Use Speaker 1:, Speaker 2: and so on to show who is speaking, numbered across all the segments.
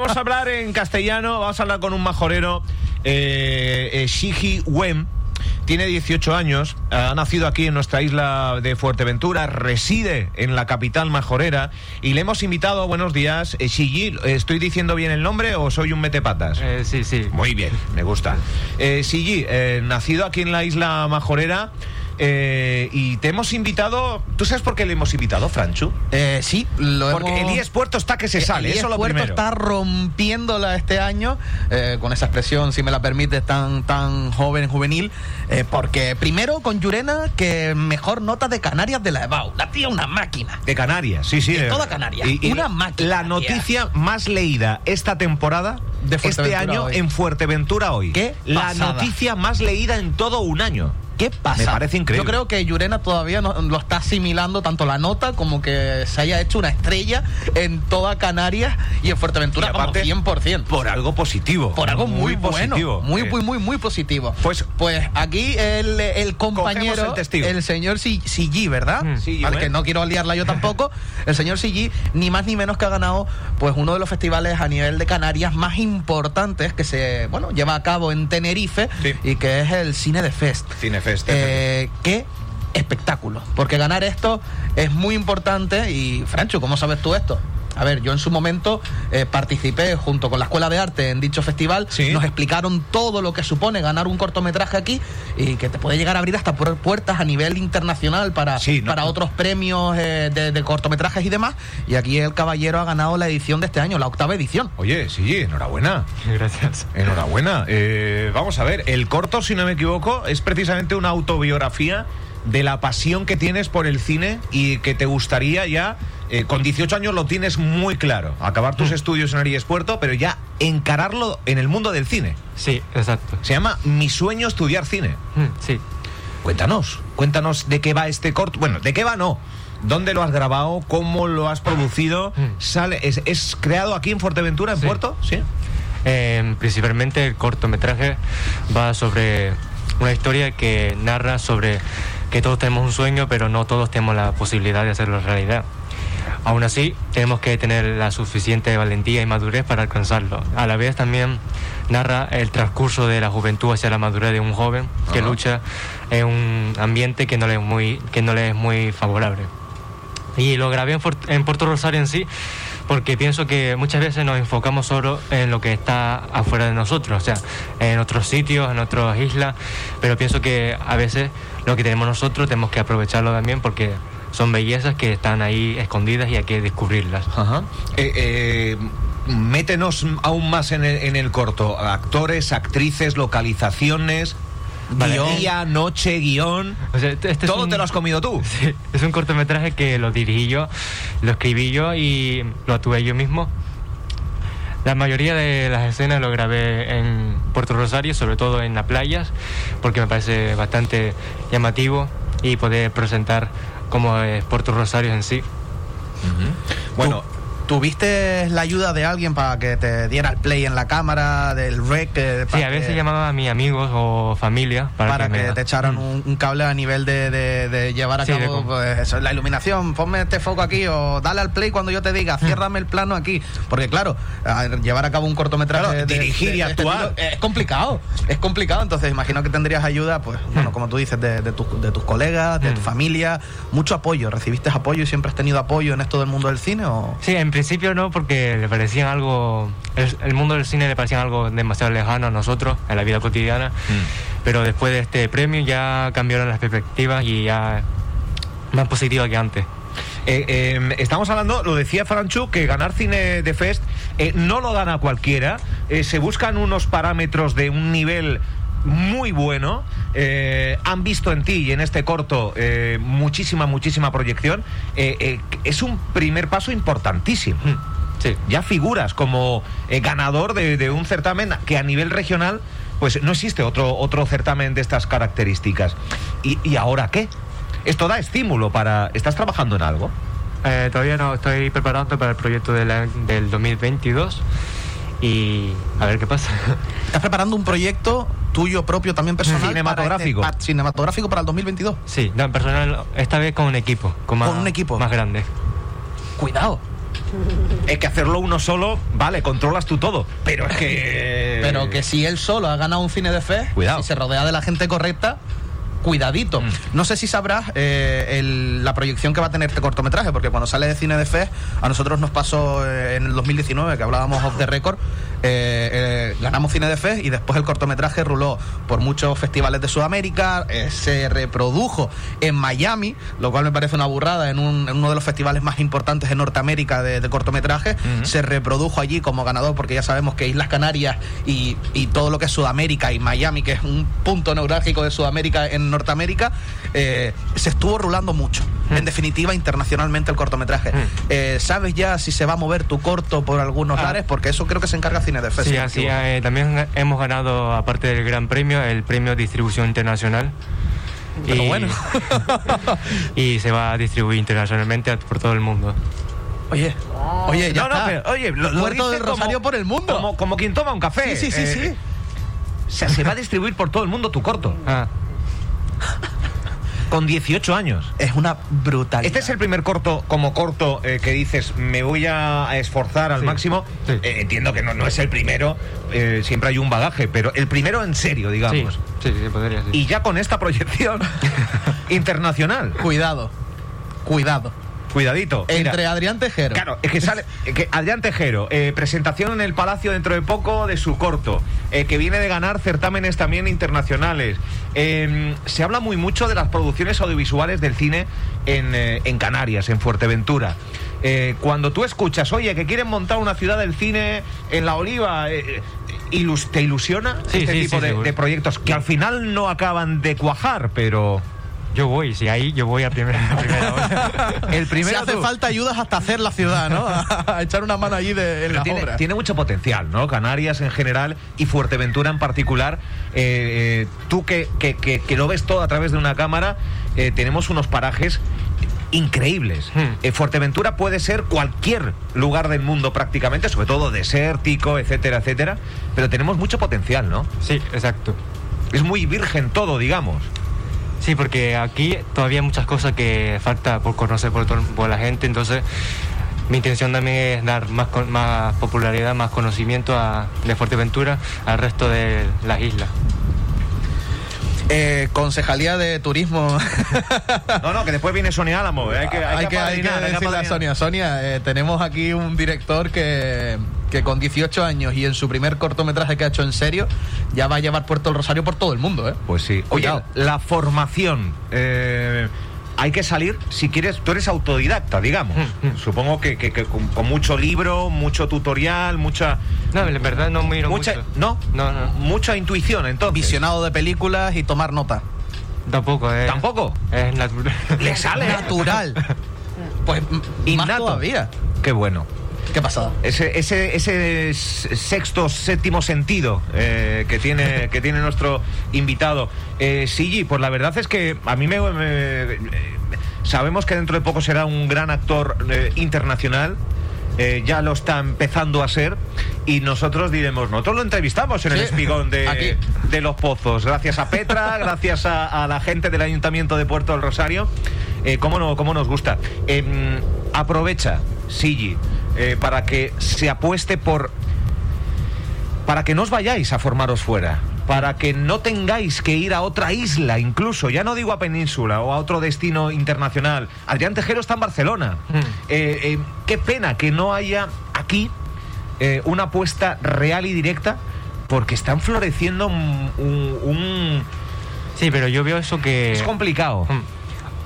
Speaker 1: vamos a hablar en castellano, vamos a hablar con un majorero, eh, eh, Shiji Wem. Tiene 18 años, ha nacido aquí en nuestra isla de Fuerteventura, reside en la capital majorera y le hemos invitado, buenos días, eh, Shiji, ¿estoy diciendo bien el nombre o soy un metepatas?
Speaker 2: Eh, sí, sí.
Speaker 1: Muy bien, me gusta. Eh, Shiji, eh, nacido aquí en la isla majorera eh, y te hemos invitado, ¿tú sabes por qué le hemos invitado, Franchu?
Speaker 3: Eh, sí, lo
Speaker 1: Porque
Speaker 3: hemos-
Speaker 1: Elías Puerto está que se sale,
Speaker 3: Elías
Speaker 1: eso es lo
Speaker 3: Puerto
Speaker 1: primero.
Speaker 3: está rompiéndola este año, eh, con esa expresión, si me la permites, tan, tan joven, juvenil, eh, porque primero con Llurena, que mejor nota de Canarias de la EBAU. La tía una máquina.
Speaker 1: De Canarias, sí, sí.
Speaker 3: De
Speaker 1: eh,
Speaker 3: toda Canarias. Una máquina,
Speaker 1: La
Speaker 3: tía.
Speaker 1: noticia más leída esta temporada,
Speaker 3: De
Speaker 1: este año,
Speaker 3: hoy.
Speaker 1: en Fuerteventura hoy.
Speaker 3: Qué
Speaker 1: La
Speaker 3: pasada.
Speaker 1: noticia más leída en todo un año.
Speaker 3: ¿Qué pasa?
Speaker 1: Me parece increíble.
Speaker 3: Yo creo que Llurena todavía no, lo está asimilando tanto la nota como que se haya hecho una estrella en toda Canarias y en Fuerteventura,
Speaker 1: Y aparte,
Speaker 3: vamos, 100%.
Speaker 1: Por algo positivo.
Speaker 3: por algo muy, bueno,
Speaker 1: positivo.
Speaker 3: muy,
Speaker 1: Eh,
Speaker 3: muy, muy, muy positivo.
Speaker 1: Pues-
Speaker 3: pues aquí el, el compañero,
Speaker 1: el testigo.
Speaker 3: señor Si- Sigi, ¿verdad?
Speaker 2: Mm.
Speaker 3: Al
Speaker 1: ¿eh?
Speaker 3: que no quiero liarla yo tampoco. el señor Sigi, ni más ni menos que ha ganado pues uno de los festivales a nivel de Canarias más importantes que se, bueno, lleva a cabo en Tenerife
Speaker 1: Sí.
Speaker 3: y que es el Cine de Fest. Eh, qué espectáculo. Porque ganar esto es muy importante. Y, Francho, ¿cómo sabes tú esto? A ver, yo en su momento eh, participé junto con la Escuela de Arte en dicho festival.
Speaker 1: Sí.
Speaker 3: Nos explicaron todo lo que supone ganar un cortometraje aquí y que te puede llegar a abrir hasta pu- puertas a nivel internacional para,
Speaker 1: Sí, no-
Speaker 3: para otros premios eh, de, de cortometrajes y demás. Y aquí el caballero ha ganado la edición de este año, la octava edición.
Speaker 1: Oye, sí, enhorabuena.
Speaker 2: Gracias.
Speaker 1: Enhorabuena. Eh, vamos a ver, el corto, si no me equivoco, es precisamente una autobiografía de la pasión que tienes por el cine y que te gustaría ya, eh, con 18 años lo tienes muy claro, acabar tus estudios en Aries Puerto, pero ya encararlo en el mundo del cine.
Speaker 2: Sí, exacto.
Speaker 1: Se llama Mi sueño estudiar cine.
Speaker 2: Mm, Sí.
Speaker 1: Cuéntanos, cuéntanos de qué va este corto. Bueno, de qué va no. ¿Dónde lo has grabado? ¿Cómo lo has producido?
Speaker 2: Mm.
Speaker 1: Sale, es, es creado aquí en Fuerteventura, en
Speaker 2: Sí.
Speaker 1: Puerto? Sí.
Speaker 2: Eh, principalmente el cortometraje va sobre una historia que narra sobre que todos tenemos un sueño, pero no todos tenemos la posibilidad de hacerlo realidad. Aún así, tenemos que tener la suficiente valentía y madurez para alcanzarlo. A la vez también narra el transcurso de la juventud hacia la madurez de un joven que
Speaker 1: Ajá.
Speaker 2: lucha en un ambiente que no le es muy, que no le es muy favorable. Y lo grabé en, en Puerto Rosario en sí, porque pienso que muchas veces nos enfocamos solo en lo que está afuera de nosotros, o sea, en otros sitios, en otras islas, pero pienso que a veces lo que tenemos nosotros tenemos que aprovecharlo también porque son bellezas que están ahí escondidas y hay que descubrirlas.
Speaker 1: Ajá. Eh, eh, métenos aún más en el, en el corto. Actores, actrices, localizaciones,
Speaker 2: Vale.
Speaker 1: día, noche, guion.
Speaker 2: O sea, este es
Speaker 1: Todo
Speaker 2: un-
Speaker 1: te lo has comido tú.
Speaker 2: Sí, es un cortometraje que lo dirigí yo, lo escribí yo y lo actué yo mismo. La mayoría de las escenas lo grabé en Puerto Rosario, sobre todo en las playas, porque me parece bastante llamativo y poder presentar cómo es Puerto Rosario en sí.
Speaker 1: Bueno,
Speaker 3: ¿Tú- ¿Tuviste la ayuda de alguien para que te diera el play en la cámara, del rec? eh,
Speaker 2: Sí, a veces
Speaker 3: que-
Speaker 2: llamaba a mis amigos o familia para,
Speaker 3: para,
Speaker 2: que,
Speaker 3: que,
Speaker 2: me-
Speaker 3: te echaran
Speaker 2: Mm.
Speaker 3: un, un cable a nivel de, de- de llevar a
Speaker 2: Sí,
Speaker 3: cabo pues, eso, la iluminación, ponme este foco aquí o dale al play cuando yo te diga,
Speaker 2: Mm.
Speaker 3: ciérrame el plano aquí. Porque claro, a- llevar a cabo un cortometraje
Speaker 1: Claro,
Speaker 3: de- de-
Speaker 1: dirigir y
Speaker 3: de este
Speaker 1: actuar.
Speaker 3: es complicado, es complicado. Entonces imagino que tendrías ayuda, pues bueno, como tú dices, de, de tus- de tus colegas, de tu
Speaker 2: Mm.
Speaker 3: familia, mucho apoyo. ¿Recibiste apoyo y siempre has tenido apoyo en esto del mundo del cine? O...
Speaker 2: Sí, en principio no, porque le parecían algo. El, el mundo del cine le parecía algo demasiado lejano a nosotros, en la vida cotidiana.
Speaker 1: Mm.
Speaker 2: Pero después de este premio ya cambiaron las perspectivas y ya más positiva que antes.
Speaker 1: eh, eh, estamos hablando, lo decía Franchu, que ganar cine de Fest eh, no lo gana cualquiera. Eh, se buscan unos parámetros de un nivel muy bueno. Eh, han visto en ti y en este corto eh, muchísima, muchísima proyección. Eh, es un primer paso importantísimo.
Speaker 2: Sí.
Speaker 1: ya figuras como ganador de, de un certamen que a nivel regional pues no existe otro, otro certamen de estas características. ¿Y, y ahora qué? Esto da estímulo para... ¿Estás trabajando en algo?
Speaker 2: Todavía no estoy preparando para el proyecto de la- del 2022 y a ver qué pasa.
Speaker 3: ¿Estás preparando un proyecto tuyo propio también personal?
Speaker 1: Cinematográfico.
Speaker 3: Para este- pa- cinematográfico para el 2022.
Speaker 2: Sí, no, personal, esta vez con un equipo, con, más,
Speaker 3: Con un equipo.
Speaker 2: más grande.
Speaker 3: Cuidado.
Speaker 1: Es que hacerlo uno solo, vale, controlas tú todo. Pero es que.
Speaker 3: Pero que si él solo ha ganado un cine de fe,
Speaker 1: Cuidado.
Speaker 3: si se rodea de la gente correcta, cuidadito.
Speaker 1: Mm.
Speaker 3: No sé si sabrás eh, el- la proyección que va a tener este cortometraje, porque cuando sale de cine de fe, a nosotros nos pasó eh, en el 2019, que hablábamos off the record, eh, eh, ganamos cine de fe y después el cortometraje ruló por muchos festivales de Sudamérica, eh, se reprodujo en Miami, lo cual me parece una burrada, en, un- en uno de los festivales más importantes de Norteamérica de, de cortometraje,
Speaker 1: Ujú.
Speaker 3: se reprodujo allí como ganador, porque ya sabemos que Islas Canarias y, y todo lo que es Sudamérica y Miami, que es un punto neurálgico de Sudamérica en Norteamérica, se estuvo rulando mucho. En definitiva, internacionalmente el cortometraje. Eh, ¿Sabes ya si se va a mover tu corto por algunos
Speaker 2: Ah.
Speaker 3: lares? Porque eso creo que se encarga Cine de
Speaker 2: Sí,
Speaker 3: no
Speaker 2: así eh, también hemos ganado, aparte del Gran Premio, el Premio Distribución Internacional.
Speaker 3: Pero bueno.
Speaker 2: y se va a distribuir internacionalmente por todo el mundo.
Speaker 3: Oye, oye, ya
Speaker 1: no, no,
Speaker 3: está.
Speaker 1: pero, oye, lo, lo
Speaker 3: Puerto del Rosario
Speaker 1: como-
Speaker 3: por el mundo.
Speaker 1: Como, como quien toma un café.
Speaker 3: Sí, sí, sí,
Speaker 1: Eh,
Speaker 3: sí.
Speaker 1: O sea, se va a distribuir por todo el mundo tu corto.
Speaker 2: Ah,
Speaker 1: Con 18 años.
Speaker 3: Es una brutalidad.
Speaker 1: Este es el primer corto, como corto, eh, que dices, me voy a esforzar al
Speaker 2: Sí,
Speaker 1: máximo.
Speaker 2: sí.
Speaker 1: Eh, entiendo que no, no es el primero, eh, siempre hay un bagaje, pero el primero en serio, digamos.
Speaker 2: sí, sí, podría ser.
Speaker 1: Y ya con esta proyección internacional.
Speaker 3: Cuidado, cuidado.
Speaker 1: Cuidadito. mira.
Speaker 3: Entre Adrián Tejero.
Speaker 1: Claro, es que sale que Adrián Tejero, eh, presentación en el Palacio dentro de poco de su corto, eh, que viene de ganar certámenes también internacionales. Eh, se habla muy mucho de las producciones audiovisuales del cine en, eh, en Canarias, en Fuerteventura. Eh, cuando tú escuchas, oye, que quieren montar una ciudad del cine en La Oliva, eh, ilus- ¿te ilusiona
Speaker 2: Sí,
Speaker 1: este
Speaker 2: sí,
Speaker 1: tipo
Speaker 2: sí,
Speaker 1: de,
Speaker 2: seguro.
Speaker 1: de proyectos que al final no acaban de cuajar, pero
Speaker 2: Yo voy, si ahí yo voy a primera, a primera hora.
Speaker 1: el
Speaker 3: Si
Speaker 1: primero
Speaker 3: hace
Speaker 1: tú.
Speaker 3: falta ayudas hasta hacer la ciudad, ¿no? A echar una mano allí de, en las
Speaker 1: tiene,
Speaker 3: obras.
Speaker 1: tiene mucho potencial, ¿no? Canarias en general y Fuerteventura en particular. Eh, eh, tú que, que- que- que lo ves todo a través de una cámara, eh, tenemos unos parajes increíbles.
Speaker 2: Hmm.
Speaker 1: Eh, Fuerteventura puede ser cualquier lugar del mundo prácticamente, sobre todo desértico, etcétera, etcétera, pero tenemos mucho potencial, ¿no?
Speaker 2: Sí, exacto.
Speaker 1: Es muy virgen todo, digamos.
Speaker 2: Sí, porque aquí todavía hay muchas cosas que falta por conocer por, todo- por la gente, entonces mi intención también es dar más, con- más popularidad, más conocimiento a, de Fuerteventura al resto de las islas.
Speaker 3: Eh, Concejalía de Turismo.
Speaker 1: No, no, que después viene Sonia Álamo. ¿eh? Hay que, hay
Speaker 3: hay que, hay que
Speaker 1: hay que
Speaker 3: decirle a. Sonia, Sonia, eh, tenemos aquí un director que, que con 18 años y en su primer cortometraje que ha hecho en serio, ya va a llevar Puerto del Rosario por todo el mundo, ¿eh?
Speaker 1: Pues sí. Oye, la formación. eh, hay que salir, si quieres, tú eres autodidacta, digamos.
Speaker 2: Mm, mm.
Speaker 1: Supongo que, que- que con, con mucho libro, mucho tutorial, mucha.
Speaker 2: No, en verdad no miro
Speaker 1: mucha
Speaker 2: mucho.
Speaker 1: ¿no?
Speaker 2: No, no.
Speaker 1: Mucha intuición, entonces.
Speaker 3: Visionado de películas y tomar nota.
Speaker 2: Tampoco, es...
Speaker 1: ¿Tampoco?
Speaker 2: Es natural.
Speaker 1: Le sale.
Speaker 3: Natural. Pues m- más
Speaker 1: Innato.
Speaker 3: todavía.
Speaker 1: Qué bueno.
Speaker 3: ¿Qué pasada?
Speaker 1: Ese, ese, ese sexto, séptimo sentido eh, que, tiene, que tiene nuestro invitado. Eh, Sigi, pues la verdad es que a mí me, me- eh, sabemos que dentro de poco será un gran actor eh, internacional. eh, ya lo está empezando a ser y nosotros diremos, nosotros lo entrevistamos en el espigón de, los pozos, gracias a Petra, gracias a, a la gente del Ayuntamiento de Puerto del Rosario, eh, cómo, no, cómo nos gusta. Em, aprovecha, Sigi, eh, para que se apueste por... para que no os vayáis a formaros fuera, para que no tengáis que ir a otra isla incluso, ya no digo a península o a otro destino internacional. Adrián Tejero está en Barcelona.
Speaker 2: Mm.
Speaker 1: Eh, eh, qué pena que no haya aquí eh, una apuesta real y directa, porque están floreciendo un... un- un-
Speaker 2: Sí, pero yo veo eso que...
Speaker 1: es complicado.
Speaker 2: Mm.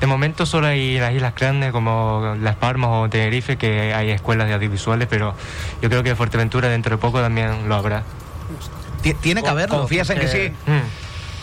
Speaker 2: De momento solo hay las islas grandes como Las Palmas o Tenerife que hay escuelas de audiovisuales, pero yo creo que Fuerteventura dentro de poco también lo habrá.
Speaker 3: Ti- Tiene que haberlo.
Speaker 1: ¿Confías en que sí?
Speaker 2: Mm.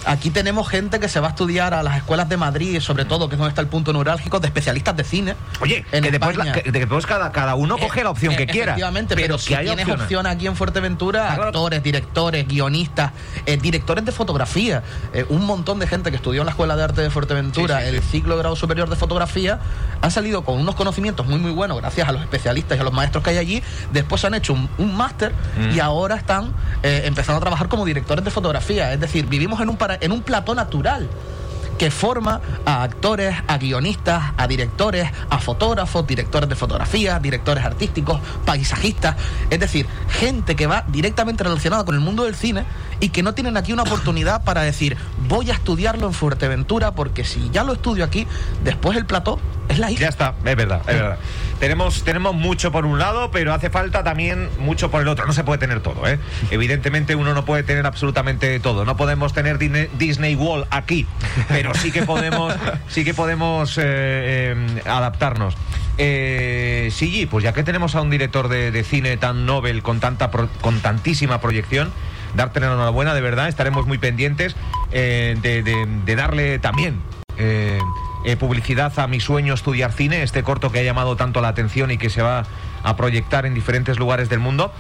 Speaker 3: Aquí tenemos gente que se va a estudiar a las escuelas de Madrid, sobre todo, que es donde está el punto neurálgico, de especialistas de cine.
Speaker 1: Oye,
Speaker 3: En
Speaker 1: que después, la- que- después cada, cada uno coge la opción
Speaker 3: Eh,
Speaker 1: que quiera.
Speaker 3: Efectivamente, pero, si tienes
Speaker 1: opciones.
Speaker 3: opción aquí en Fuerteventura,
Speaker 1: claro.
Speaker 3: actores, directores, guionistas, eh, directores de fotografía, eh, un montón de gente que estudió en la Escuela de Arte de Fuerteventura,
Speaker 1: Sí, sí, sí.
Speaker 3: el ciclo de grado superior de fotografía, han salido con unos conocimientos muy muy buenos gracias a los especialistas y a los maestros que hay allí. Después han hecho un, un máster
Speaker 1: Mm.
Speaker 3: y ahora están eh, empezando a trabajar como directores de fotografía. Es decir, vivimos en un, para- en un plató natural que forma a actores, a guionistas, a directores, a fotógrafos, directores de fotografía, directores artísticos, paisajistas, es decir, gente que va directamente relacionada con el mundo del cine y que no tienen aquí una oportunidad para decir, voy a estudiarlo en Fuerteventura porque si ya lo estudio aquí, después el plató es la isla.
Speaker 1: Ya está, es verdad, es verdad. Tenemos, tenemos mucho por un lado, pero hace falta también mucho por el otro. No se puede tener todo, ¿eh? Evidentemente uno no puede tener absolutamente todo. No podemos tener Disney, World aquí, pero sí que podemos, sí que podemos eh, eh, adaptarnos. Eh, sí, pues ya que tenemos a un director de, de cine tan novel, con, tanta pro- con tantísima proyección, darte la enhorabuena, de verdad. Estaremos muy pendientes eh, de, de- de darle también eh, eh, publicidad a mi sueño estudiar cine, este corto que ha llamado tanto la atención y que se va a proyectar en diferentes lugares del mundo.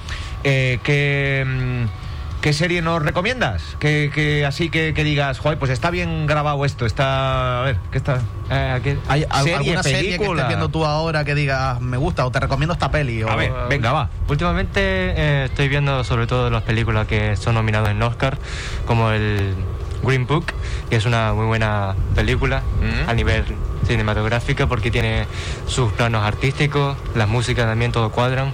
Speaker 1: Eh, ¿qué, mm, ¿Qué serie nos recomiendas? Que, que así que, que digas, joder, pues está bien grabado esto, está... A ver, ¿qué está?
Speaker 2: Eh,
Speaker 3: ¿Hay
Speaker 1: Serie,
Speaker 3: alguna serie que
Speaker 1: película.
Speaker 3: estés viendo tú ahora que digas, me gusta o te recomiendo esta peli? O,
Speaker 1: A ver, venga, va.
Speaker 2: Últimamente eh, estoy viendo sobre todo las películas que son nominadas en Oscar, como el Green Book, que es una muy buena película
Speaker 1: Mm.
Speaker 2: a nivel cinematográfico porque tiene sus planos artísticos, las músicas también todo cuadran.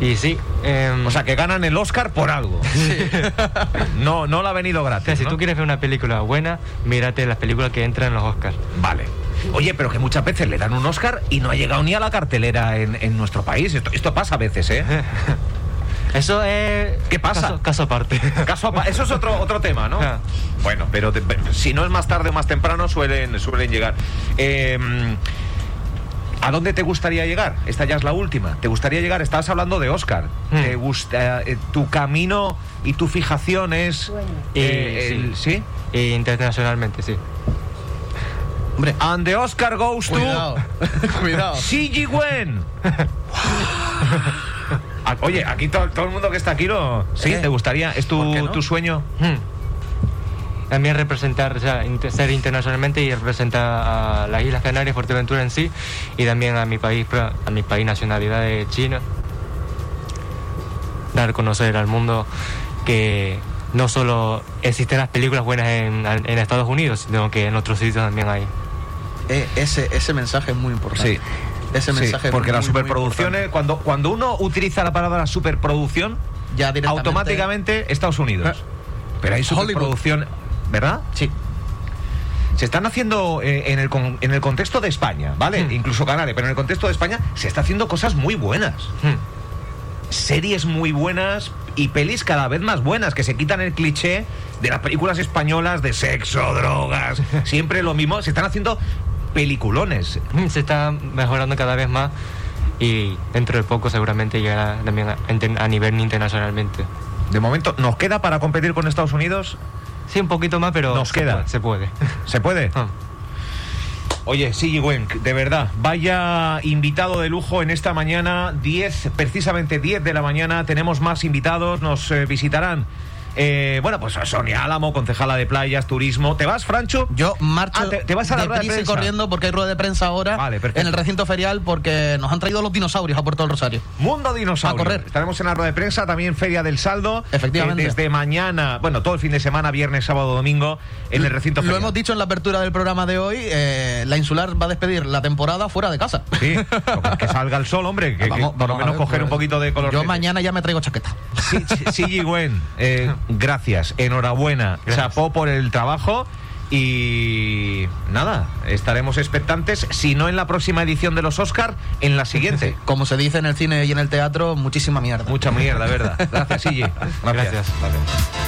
Speaker 2: Y sí, em,
Speaker 1: O sea, que ganan el Oscar por algo. No, no le ha venido
Speaker 2: o sea,
Speaker 1: gratis.
Speaker 2: si
Speaker 1: ¿no?
Speaker 2: tú quieres ver una película buena, mírate las películas que entran en los Oscars.
Speaker 1: Vale. Oye, pero que muchas veces le dan un Oscar y no ha llegado ni a la cartelera en, en nuestro país. Esto, esto pasa a veces, ¿eh?
Speaker 2: Eso es...
Speaker 1: ¿Qué pasa?
Speaker 2: Caso, caso aparte.
Speaker 1: Caso eso es otro, otro tema, ¿no?
Speaker 2: Ah.
Speaker 1: Bueno, pero te- si no es más tarde o más temprano, suelen, suelen llegar. Eh, ¿A dónde te gustaría llegar? Esta ya es la última. ¿Te gustaría llegar? Estabas hablando de Oscar.
Speaker 2: Hmm.
Speaker 1: ¿Te gusta, eh, ¿Tu camino y tu fijación es...
Speaker 2: Y,
Speaker 1: eh, el- ¿Sí?
Speaker 2: Y internacionalmente, sí.
Speaker 3: Hombre,
Speaker 1: And the Oscar goes to...
Speaker 3: cuidado,
Speaker 1: Wen. Oye, aquí to- todo el mundo que está aquí lo... ¿Sí?
Speaker 3: Eh,
Speaker 1: ¿Te gustaría? ¿Es
Speaker 3: ¿por qué
Speaker 1: tu,
Speaker 3: no?
Speaker 1: tu sueño?
Speaker 2: Hmm. También representar, o sea, ser internacionalmente y representar a las Islas Canarias, Fuerteventura en sí, y también a mi país, a mi país nacionalidad de China. Dar a conocer al mundo que no solo existen las películas buenas en, en Estados Unidos, sino que en otros sitios también hay.
Speaker 3: Eh, ese, ese mensaje es muy importante.
Speaker 1: Sí.
Speaker 3: Ese
Speaker 1: Sí,
Speaker 3: mensaje
Speaker 1: porque las superproducciones, cuando, cuando uno utiliza la palabra superproducción,
Speaker 3: ya directamente.
Speaker 1: automáticamente Estados Unidos.
Speaker 3: Eh.
Speaker 1: Pero hay
Speaker 3: Hollywood.
Speaker 1: superproducción, ¿verdad?
Speaker 3: Sí.
Speaker 1: Se están haciendo eh, en, el con- en el contexto de España, ¿vale?
Speaker 2: Hmm.
Speaker 1: Incluso Canarias, pero en el contexto de España se está haciendo cosas muy buenas.
Speaker 2: Hmm.
Speaker 1: Series muy buenas y pelis cada vez más buenas, que se quitan el cliché de las películas españolas de sexo, drogas, siempre lo mismo. Se están haciendo peliculones.
Speaker 2: Hmm, Se está mejorando cada vez más y dentro de poco seguramente llegará también a, a nivel internacionalmente.
Speaker 1: De momento, ¿nos queda para competir con Estados Unidos?
Speaker 2: Sí, un poquito más, pero
Speaker 1: Nos
Speaker 2: se
Speaker 1: queda.
Speaker 2: puede, Se puede.
Speaker 1: ¿Se puede?
Speaker 2: Ah.
Speaker 1: Oye, sí, Wenk, de verdad, vaya invitado de lujo en esta mañana, 10, precisamente 10 de la mañana, tenemos más invitados, nos eh, visitarán. Eh, bueno, pues Sonia Álamo, concejala de playas, turismo. ¿Te vas, Francho?
Speaker 3: Yo marcho
Speaker 1: Ah, te- te vas a la rueda de prensa.
Speaker 3: corriendo porque hay rueda de prensa ahora
Speaker 1: Vale,
Speaker 3: en el recinto ferial porque nos han traído los dinosaurios a Puerto del Rosario.
Speaker 1: Mundo Dinosaurio.
Speaker 3: A correr.
Speaker 1: Estaremos en la rueda de prensa, también Feria del Saldo.
Speaker 3: Efectivamente.
Speaker 1: eh, desde mañana, bueno, todo el fin de semana, viernes, sábado, domingo, en el recinto
Speaker 3: Lo
Speaker 1: ferial.
Speaker 3: hemos dicho en la apertura del programa de hoy, eh, la insular va a despedir la temporada fuera de casa.
Speaker 1: Sí, que salga el sol, hombre, que, por lo menos
Speaker 3: ver,
Speaker 1: coger un poquito de color.
Speaker 3: Yo mañana ya me traigo chaqueta.
Speaker 1: Sí, sí, sí, Gwen, eh, gracias, enhorabuena,
Speaker 2: Gracias.
Speaker 1: chapó por el trabajo y nada, estaremos expectantes, si no en la próxima edición de los Oscar, en la siguiente.
Speaker 3: Como se dice en el cine y en el teatro, muchísima mierda.
Speaker 1: Mucha mierda, ¿verdad? Gracias.
Speaker 2: Gracias.
Speaker 1: Gracias.